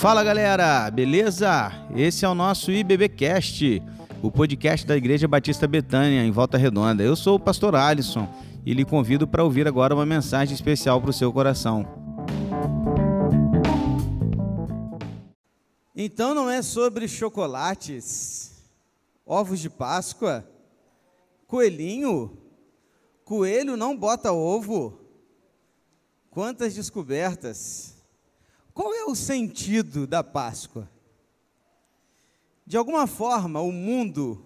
Fala galera, beleza? Esse é o nosso IBBcast, o podcast da Igreja Batista Betânia, em Volta Redonda. Eu sou o pastor Alisson e lhe convido para ouvir agora uma mensagem especial para o seu coração. Então não é sobre chocolates, ovos de Páscoa, coelhinho, coelho não bota ovo. Quantas descobertas! Qual é o sentido da Páscoa? De alguma forma, o mundo,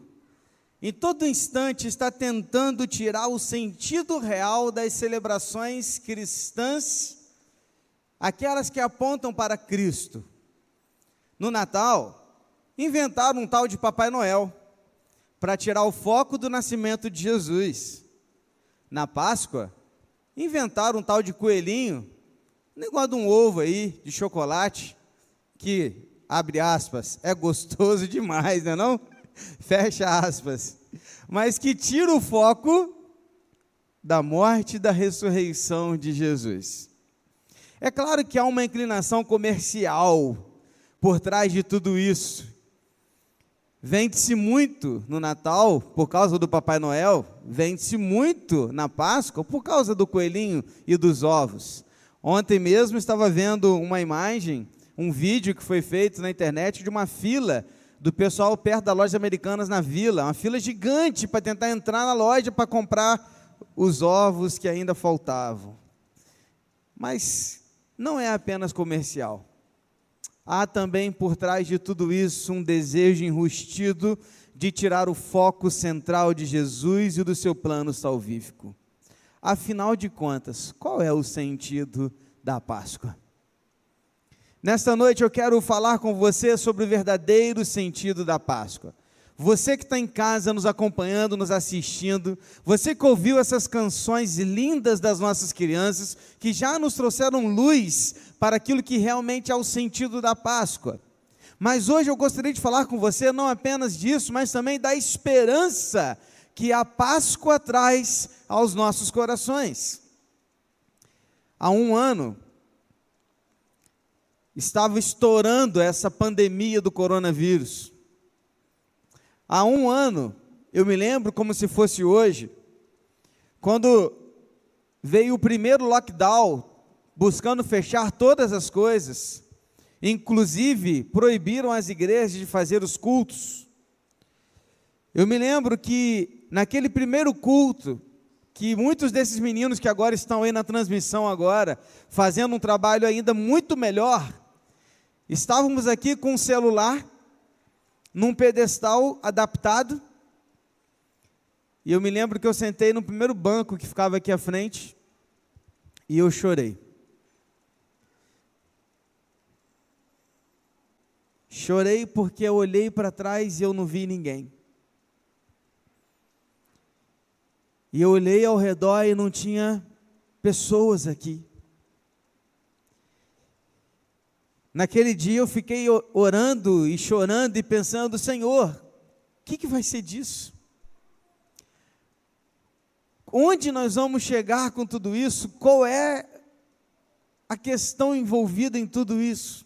em todo instante, está tentando tirar o sentido real das celebrações cristãs, aquelas que apontam para Cristo. No Natal, inventaram um tal de Papai Noel, para tirar o foco do nascimento de Jesus. Na Páscoa, inventaram um tal de coelhinho, negócio de um ovo aí, de chocolate, que, abre aspas, é gostoso demais, não é não? Fecha aspas. Mas que tira o foco da morte e da ressurreição de Jesus. É claro que há uma inclinação comercial por trás de tudo isso. Vende-se muito no Natal por causa do Papai Noel, vende-se muito na Páscoa por causa do coelhinho e dos ovos. Ontem mesmo estava vendo uma imagem, um vídeo que foi feito na internet de uma fila do pessoal perto da loja Americanas na vila, uma fila gigante para tentar entrar na loja para comprar os ovos que ainda faltavam. Mas não é apenas comercial. Há também por trás de tudo isso um desejo enrustido de tirar o foco central de Jesus e do seu plano salvífico. Afinal de contas, qual é o sentido da Páscoa? Nesta noite eu quero falar com você sobre o verdadeiro sentido da Páscoa. Você que está em casa nos acompanhando, nos assistindo, você que ouviu essas canções lindas das nossas crianças, que já nos trouxeram luz para aquilo que realmente é o sentido da Páscoa. Mas hoje eu gostaria de falar com você não apenas disso, mas também da esperança que a Páscoa traz aos nossos corações. Há um ano, estava estourando essa pandemia do coronavírus. Há um ano, eu me lembro como se fosse hoje, quando veio o primeiro lockdown, buscando fechar todas as coisas, inclusive proibiram as igrejas de fazer os cultos. Eu me lembro que naquele primeiro culto, que muitos desses meninos que agora estão aí na transmissão agora, fazendo um trabalho ainda muito melhor, estávamos aqui com um celular, num pedestal adaptado, e eu me lembro que eu sentei no primeiro banco que ficava aqui à frente, e eu chorei. Chorei porque eu olhei para trás e eu não vi ninguém. E eu olhei ao redor e não tinha pessoas aqui. Naquele dia eu fiquei orando e chorando e pensando: Senhor, o que, que vai ser disso? Onde nós vamos chegar com tudo isso? Qual é a questão envolvida em tudo isso?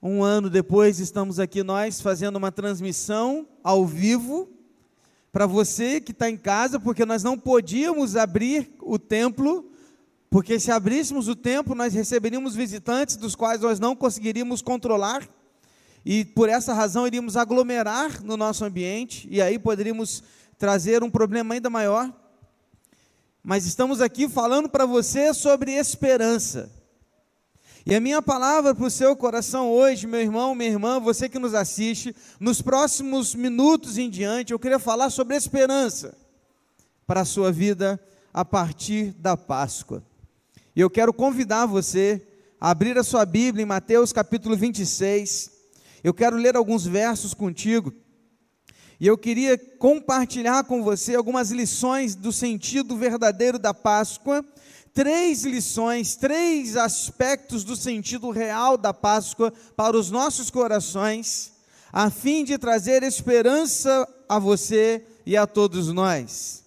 Um ano depois, estamos aqui nós fazendo uma transmissão ao vivo para você que está em casa, porque nós não podíamos abrir o templo, porque se abríssemos o templo, nós receberíamos visitantes dos quais nós não conseguiríamos controlar, e por essa razão iríamos aglomerar no nosso ambiente, e aí poderíamos trazer um problema ainda maior. Mas estamos aqui falando para você sobre esperança. E a minha palavra para o seu coração hoje, meu irmão, minha irmã, você que nos assiste, nos próximos minutos em diante, eu queria falar sobre esperança para a sua vida a partir da Páscoa. E eu quero convidar você a abrir a sua Bíblia em Mateus capítulo 26. Eu quero ler alguns versos contigo. E eu queria compartilhar com você algumas lições do sentido verdadeiro da Páscoa três lições, três aspectos do sentido real da Páscoa para os nossos corações, a fim de trazer esperança a você e a todos nós.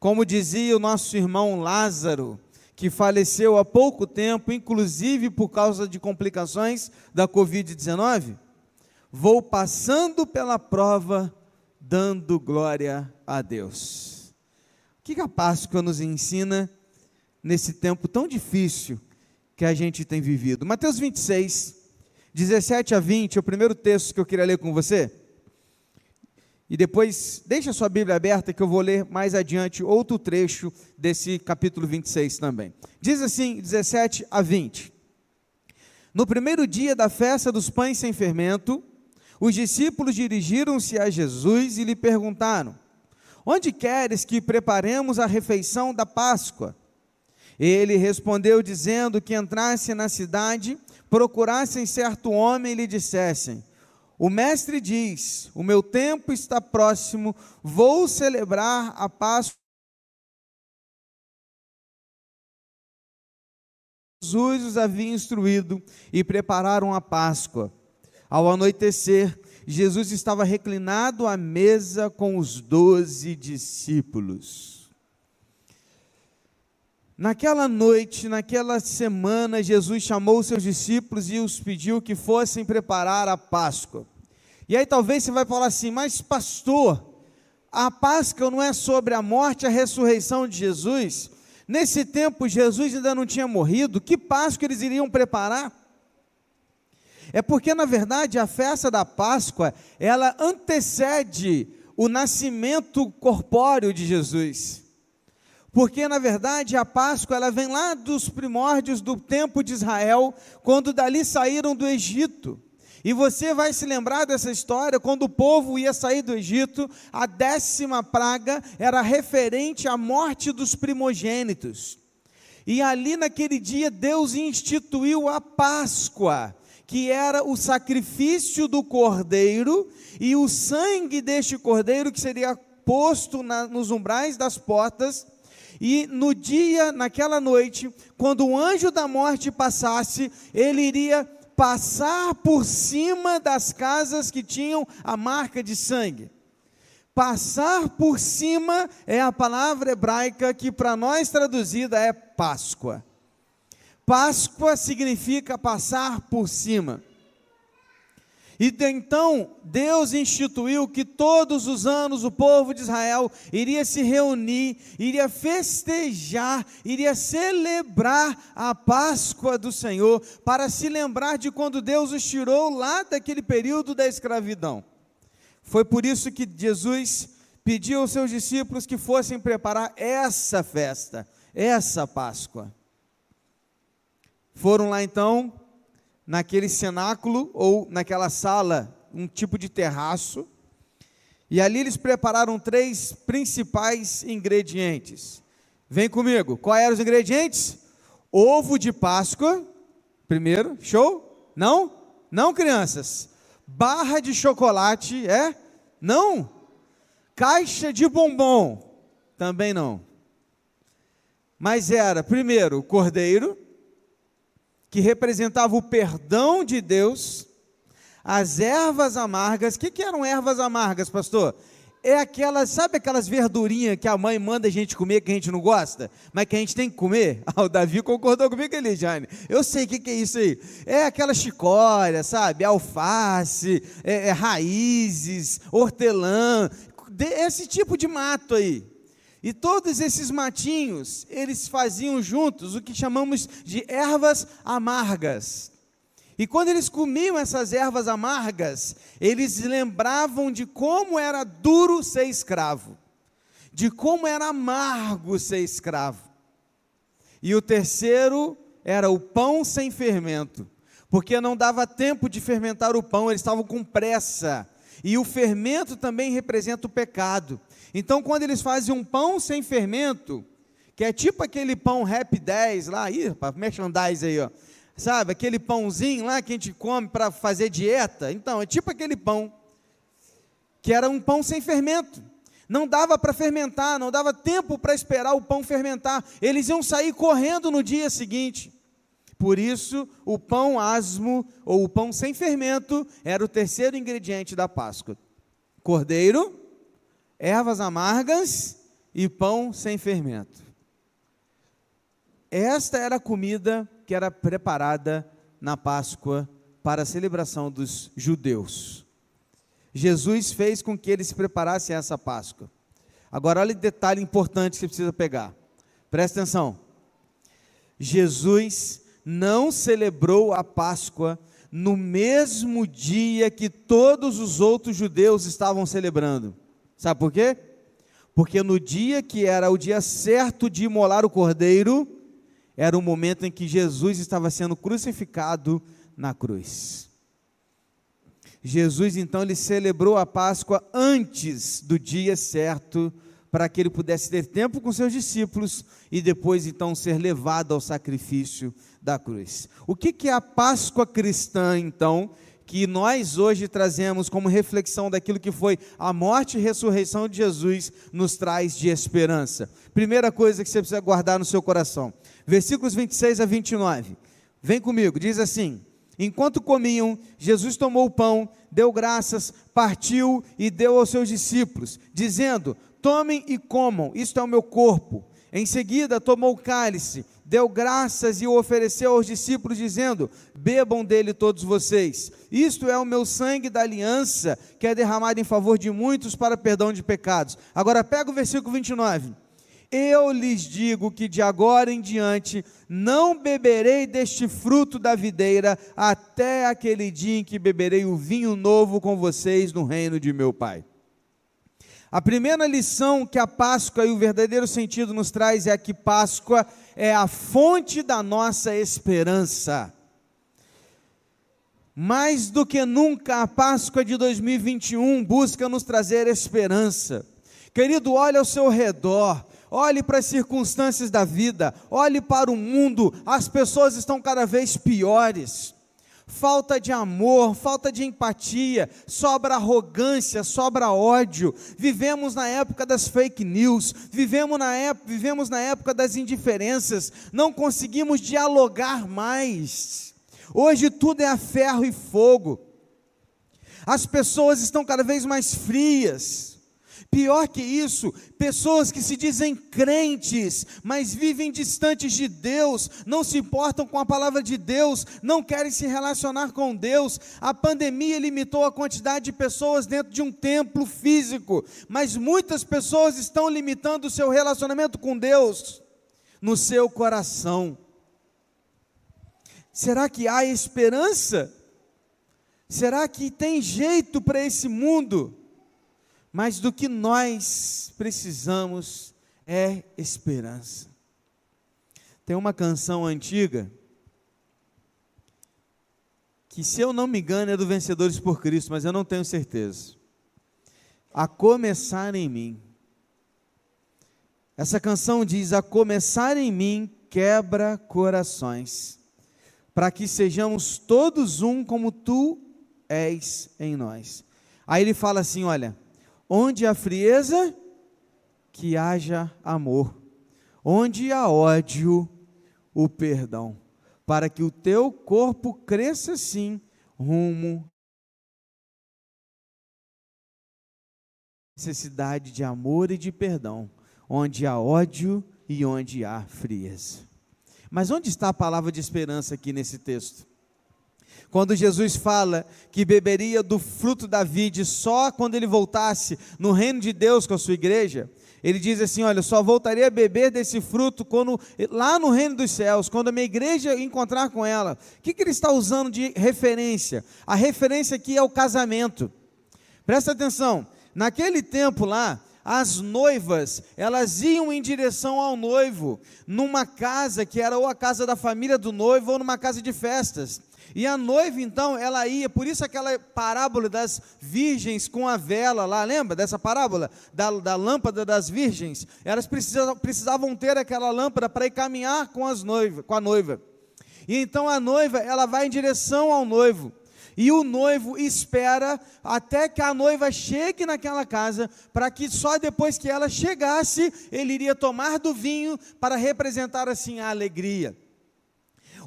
Como dizia o nosso irmão Lázaro, que faleceu há pouco tempo, inclusive por causa de complicações da Covid-19, vou passando pela prova, dando glória a Deus. O que a Páscoa nos ensina nesse tempo tão difícil que a gente tem vivido? Mateus 26, 17 a 20, é o primeiro texto que eu queria ler com você. E depois, deixa a sua Bíblia aberta que eu vou ler mais adiante outro trecho desse capítulo 26 também. Diz assim, 17 a 20. No primeiro dia da festa dos pães sem fermento, os discípulos dirigiram-se a Jesus e lhe perguntaram: Onde queres que preparemos a refeição da Páscoa? Ele respondeu dizendo que entrassem na cidade, procurassem certo homem e lhe dissessem: o mestre diz: O meu tempo está próximo, vou celebrar a Páscoa. Jesus os havia instruído e prepararam a Páscoa. Ao anoitecer, Jesus estava reclinado à mesa com os doze discípulos. Naquela noite, naquela semana, Jesus chamou seus discípulos e os pediu que fossem preparar a Páscoa. E aí talvez você vai falar assim, mas pastor, a Páscoa não é sobre a morte e a ressurreição de Jesus? Nesse tempo Jesus ainda não tinha morrido, que Páscoa eles iriam preparar? É porque na verdade a festa da Páscoa, ela antecede o nascimento corpóreo de Jesus. Porque na verdade a Páscoa ela vem lá dos primórdios do tempo de Israel, quando dali saíram do Egito. E você vai se lembrar dessa história quando o povo ia sair do Egito, a décima praga era referente à morte dos primogênitos. E ali naquele dia Deus instituiu a Páscoa, que era o sacrifício do cordeiro e o sangue deste cordeiro que seria posto na, nos umbrais das portas. E no dia, naquela noite, quando o anjo da morte passasse, ele iria passar por cima das casas que tinham a marca de sangue. Passar por cima é a palavra hebraica que para nós traduzida é Páscoa. Páscoa significa passar por cima. E então Deus instituiu que todos os anos o povo de Israel iria se reunir, iria festejar, iria celebrar a Páscoa do Senhor, para se lembrar de quando Deus os tirou lá daquele período da escravidão. Foi por isso que Jesus pediu aos seus discípulos que fossem preparar essa festa, essa Páscoa. Foram lá então naquele cenáculo ou naquela sala, um tipo de terraço. E ali eles prepararam três principais ingredientes. Vem comigo. Quais eram os ingredientes? Ovo de Páscoa, primeiro, show? Não? Não, crianças. Barra de chocolate, é? Não. Caixa de bombom, também não. Mas era, primeiro, cordeiro, que representava o perdão de Deus, as ervas amargas. O que, que eram ervas amargas, pastor? É aquelas, sabe aquelas verdurinhas que a mãe manda a gente comer que a gente não gosta, mas que a gente tem que comer? Ah, o Davi concordou comigo ali, Jane. Eu sei o que, que é isso aí. É aquela chicória, sabe? Alface, é, é raízes, hortelã, esse tipo de mato aí. E todos esses matinhos, eles faziam juntos o que chamamos de ervas amargas. E quando eles comiam essas ervas amargas, eles lembravam de como era duro ser escravo, de como era amargo ser escravo. E o terceiro era o pão sem fermento, porque não dava tempo de fermentar o pão, eles estavam com pressa. E o fermento também representa o pecado. Então, quando eles fazem um pão sem fermento, que é tipo aquele pão Rap 10 lá, ih, merchandise aí, ó. Sabe, aquele pãozinho lá que a gente come para fazer dieta. Então, é tipo aquele pão, que era um pão sem fermento. Não dava para fermentar, não dava tempo para esperar o pão fermentar. Eles iam sair correndo no dia seguinte. Por isso, o pão asmo, ou o pão sem fermento, era o terceiro ingrediente da Páscoa. Cordeiro, ervas amargas e pão sem fermento. esta era a comida que era preparada na Páscoa para a celebração dos judeus. Jesus fez com que eles se preparassem essa Páscoa. Agora, olha o detalhe importante que você precisa pegar. Presta atenção. Jesus não celebrou a Páscoa no mesmo dia que todos os outros judeus estavam celebrando. Sabe por quê? Porque no dia que era o dia certo de imolar o cordeiro, era o momento em que Jesus estava sendo crucificado na cruz. Jesus então ele celebrou a Páscoa antes do dia certo para que ele pudesse ter tempo com seus discípulos e depois então ser levado ao sacrifício da cruz. O que, que é a Páscoa cristã então? Que nós hoje trazemos como reflexão daquilo que foi a morte e ressurreição de Jesus, nos traz de esperança. Primeira coisa que você precisa guardar no seu coração, versículos 26 a 29. Vem comigo, diz assim: Enquanto comiam, Jesus tomou o pão, deu graças, partiu e deu aos seus discípulos, dizendo: Tomem e comam, isto é o meu corpo. Em seguida, tomou o cálice, deu graças e o ofereceu aos discípulos, dizendo: Bebam dele todos vocês. Isto é o meu sangue da aliança, que é derramado em favor de muitos para perdão de pecados. Agora pega o versículo 29. Eu lhes digo que de agora em diante não beberei deste fruto da videira até aquele dia em que beberei o vinho novo com vocês no reino de meu Pai. A primeira lição que a Páscoa e o verdadeiro sentido nos traz é que Páscoa é a fonte da nossa esperança. Mais do que nunca, a Páscoa de 2021 busca nos trazer esperança. Querido, olha ao seu redor, olhe para as circunstâncias da vida, olhe para o mundo, as pessoas estão cada vez piores. Falta de amor, falta de empatia, sobra arrogância, sobra ódio. Vivemos na época das fake news, vivemos na, época, vivemos na época das indiferenças, não conseguimos dialogar mais. Hoje tudo é a ferro e fogo. As pessoas estão cada vez mais frias Pior que isso, pessoas que se dizem crentes, mas vivem distantes de Deus, não se importam com a palavra de Deus, não querem se relacionar com Deus. A pandemia limitou a quantidade de pessoas dentro de um templo físico, mas muitas pessoas estão limitando o seu relacionamento com Deus no seu coração. Será que há esperança? Será que tem jeito para esse mundo? Mas do que nós precisamos é esperança. Tem uma canção antiga que, se eu não me engano, é do Vencedores por Cristo, mas eu não tenho certeza. A começar em mim. Essa canção diz: A começar em mim quebra corações, para que sejamos todos um como tu és em nós. Aí ele fala assim: Olha, Onde há frieza, que haja amor. Onde há ódio, o perdão. Para que o teu corpo cresça sim rumo necessidade de amor e de perdão, onde há ódio e onde há frieza. Mas onde está a palavra de esperança aqui nesse texto? Quando Jesus fala que beberia do fruto da vide só quando ele voltasse no reino de Deus com a sua igreja, ele diz assim: Olha, só voltaria a beber desse fruto quando lá no reino dos céus, quando a minha igreja encontrar com ela. O que, que ele está usando de referência? A referência aqui é o casamento. Presta atenção, naquele tempo lá, as noivas, elas iam em direção ao noivo, numa casa que era ou a casa da família do noivo ou numa casa de festas. E a noiva, então, ela ia, por isso aquela parábola das virgens com a vela lá, lembra dessa parábola? Da, da lâmpada das virgens. Elas precisavam, precisavam ter aquela lâmpada para ir caminhar com, as noiva, com a noiva. E então a noiva, ela vai em direção ao noivo. E o noivo espera até que a noiva chegue naquela casa, para que só depois que ela chegasse, ele iria tomar do vinho para representar assim a alegria.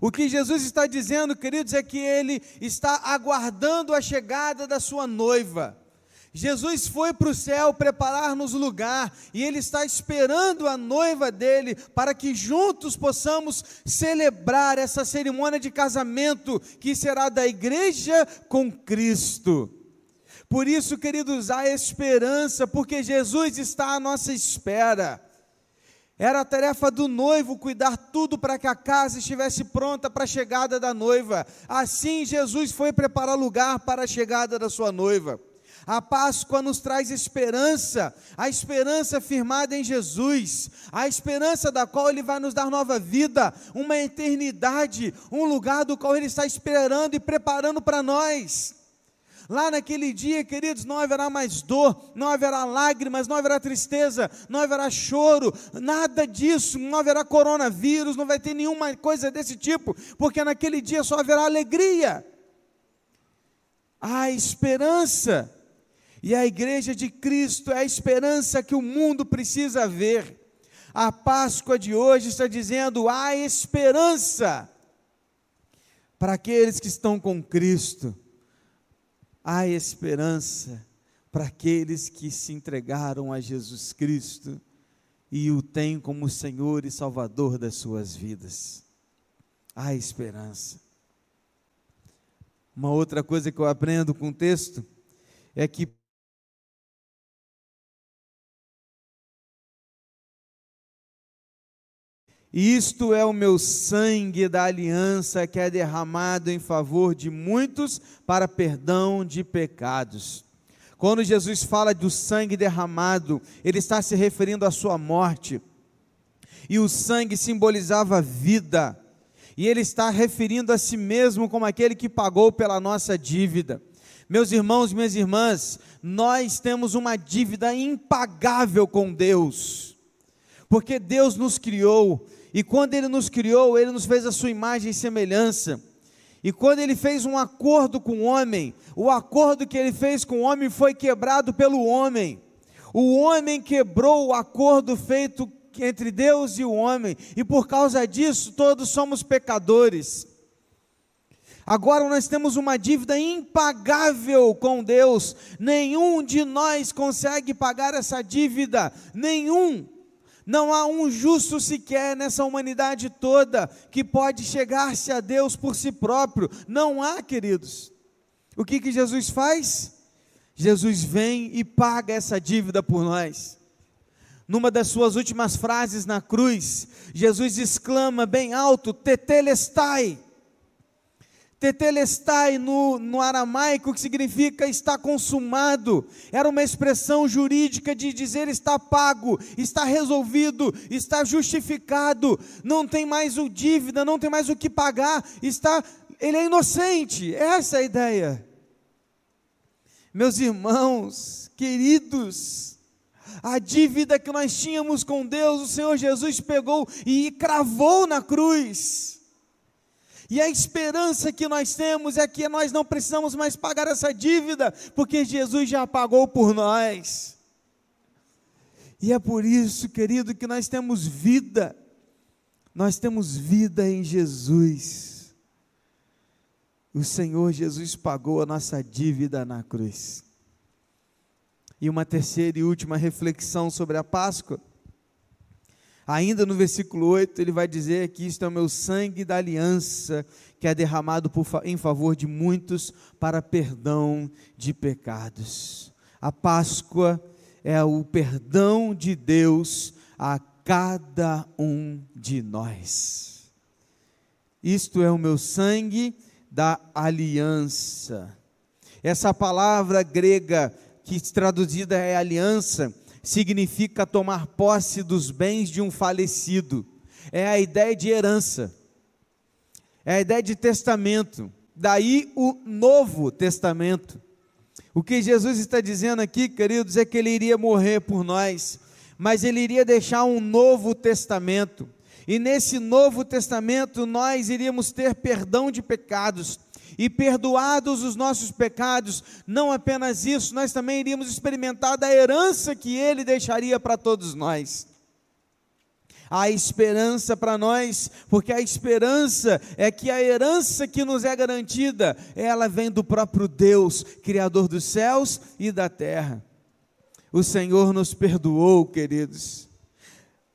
O que Jesus está dizendo, queridos, é que ele está aguardando a chegada da sua noiva. Jesus foi para o céu preparar-nos lugar e Ele está esperando a noiva dele para que juntos possamos celebrar essa cerimônia de casamento que será da igreja com Cristo. Por isso, queridos, há esperança, porque Jesus está à nossa espera. Era a tarefa do noivo cuidar tudo para que a casa estivesse pronta para a chegada da noiva. Assim, Jesus foi preparar lugar para a chegada da sua noiva. A Páscoa nos traz esperança, a esperança firmada em Jesus, a esperança da qual Ele vai nos dar nova vida, uma eternidade, um lugar do qual Ele está esperando e preparando para nós. Lá naquele dia, queridos, não haverá mais dor, não haverá lágrimas, não haverá tristeza, não haverá choro, nada disso, não haverá coronavírus, não vai ter nenhuma coisa desse tipo, porque naquele dia só haverá alegria. Há esperança. E a igreja de Cristo é a esperança que o mundo precisa ver. A Páscoa de hoje está dizendo: há esperança para aqueles que estão com Cristo. Há esperança para aqueles que se entregaram a Jesus Cristo e o têm como Senhor e Salvador das suas vidas. Há esperança. Uma outra coisa que eu aprendo com o texto é que Isto é o meu sangue da aliança que é derramado em favor de muitos para perdão de pecados. Quando Jesus fala do sangue derramado, ele está se referindo à sua morte. E o sangue simbolizava vida. E ele está referindo a si mesmo como aquele que pagou pela nossa dívida. Meus irmãos, minhas irmãs, nós temos uma dívida impagável com Deus. Porque Deus nos criou e quando ele nos criou, ele nos fez a sua imagem e semelhança. E quando ele fez um acordo com o homem, o acordo que ele fez com o homem foi quebrado pelo homem. O homem quebrou o acordo feito entre Deus e o homem, e por causa disso todos somos pecadores. Agora nós temos uma dívida impagável com Deus, nenhum de nós consegue pagar essa dívida, nenhum. Não há um justo sequer nessa humanidade toda que pode chegar-se a Deus por si próprio. Não há, queridos. O que, que Jesus faz? Jesus vem e paga essa dívida por nós. Numa das suas últimas frases na cruz, Jesus exclama bem alto: Tetelestai Tetelestai no, no aramaico, que significa está consumado, era uma expressão jurídica de dizer está pago, está resolvido, está justificado, não tem mais o dívida, não tem mais o que pagar, está, ele é inocente, essa é a ideia. Meus irmãos, queridos, a dívida que nós tínhamos com Deus, o Senhor Jesus pegou e cravou na cruz e a esperança que nós temos é que nós não precisamos mais pagar essa dívida, porque Jesus já pagou por nós. E é por isso, querido, que nós temos vida. Nós temos vida em Jesus. O Senhor Jesus pagou a nossa dívida na cruz. E uma terceira e última reflexão sobre a Páscoa Ainda no versículo 8, ele vai dizer que isto é o meu sangue da aliança, que é derramado por, em favor de muitos para perdão de pecados. A Páscoa é o perdão de Deus a cada um de nós. Isto é o meu sangue da aliança. Essa palavra grega, que traduzida é aliança, significa tomar posse dos bens de um falecido. É a ideia de herança. É a ideia de testamento. Daí o Novo Testamento. O que Jesus está dizendo aqui, queridos, é que ele iria morrer por nós, mas ele iria deixar um novo testamento. E nesse novo testamento nós iríamos ter perdão de pecados, e perdoados os nossos pecados, não apenas isso, nós também iríamos experimentar da herança que Ele deixaria para todos nós. Há esperança para nós, porque a esperança é que a herança que nos é garantida, ela vem do próprio Deus, Criador dos céus e da terra. O Senhor nos perdoou, queridos.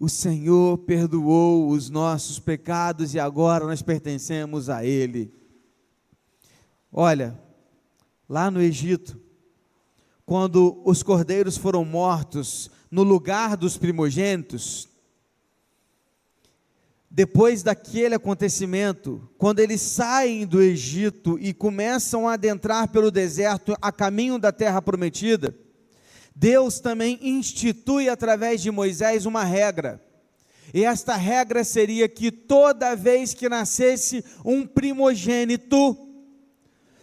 O Senhor perdoou os nossos pecados e agora nós pertencemos a Ele. Olha, lá no Egito, quando os cordeiros foram mortos no lugar dos primogênitos, depois daquele acontecimento, quando eles saem do Egito e começam a adentrar pelo deserto a caminho da terra prometida, Deus também institui através de Moisés uma regra. E esta regra seria que toda vez que nascesse um primogênito,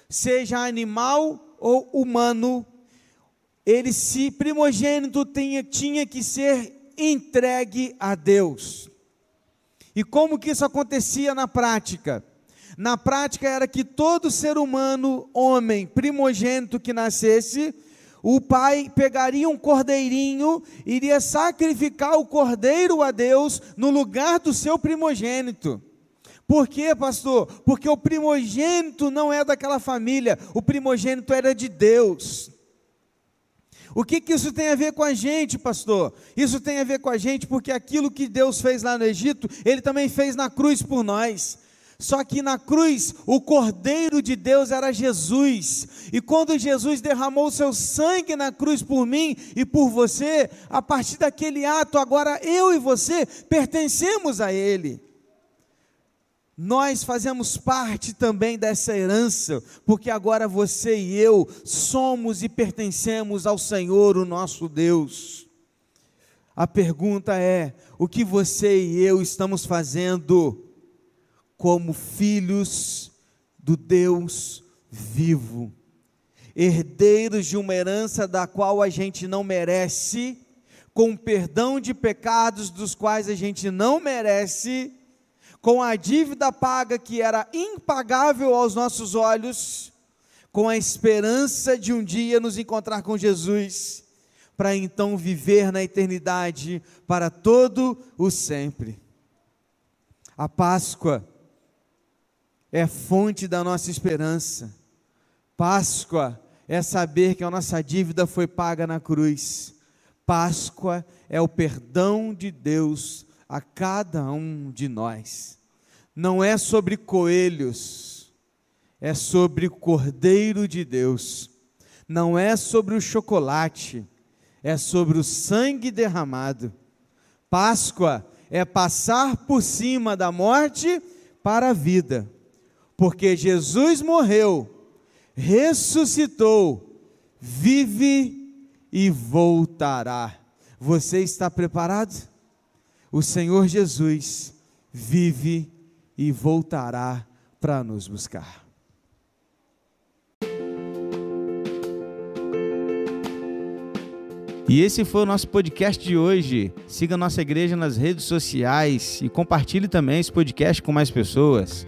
seja animal ou humano, ele se primogênito tinha, tinha que ser entregue a Deus. E como que isso acontecia na prática? Na prática era que todo ser humano, homem, primogênito que nascesse, o pai pegaria um cordeirinho, iria sacrificar o cordeiro a Deus no lugar do seu primogênito. Por quê, pastor? Porque o primogênito não é daquela família, o primogênito era de Deus. O que, que isso tem a ver com a gente, pastor? Isso tem a ver com a gente porque aquilo que Deus fez lá no Egito, Ele também fez na cruz por nós. Só que na cruz, o Cordeiro de Deus era Jesus. E quando Jesus derramou seu sangue na cruz por mim e por você, a partir daquele ato, agora eu e você pertencemos a Ele nós fazemos parte também dessa herança, porque agora você e eu somos e pertencemos ao Senhor, o nosso Deus. A pergunta é: o que você e eu estamos fazendo como filhos do Deus vivo, herdeiros de uma herança da qual a gente não merece, com perdão de pecados dos quais a gente não merece? com a dívida paga que era impagável aos nossos olhos, com a esperança de um dia nos encontrar com Jesus, para então viver na eternidade para todo o sempre. A Páscoa é fonte da nossa esperança. Páscoa é saber que a nossa dívida foi paga na cruz. Páscoa é o perdão de Deus a cada um de nós não é sobre coelhos, é sobre o Cordeiro de Deus. Não é sobre o chocolate, é sobre o sangue derramado. Páscoa é passar por cima da morte para a vida, porque Jesus morreu, ressuscitou, vive e voltará. Você está preparado? O Senhor Jesus vive e voltará para nos buscar. E esse foi o nosso podcast de hoje. Siga nossa igreja nas redes sociais e compartilhe também esse podcast com mais pessoas.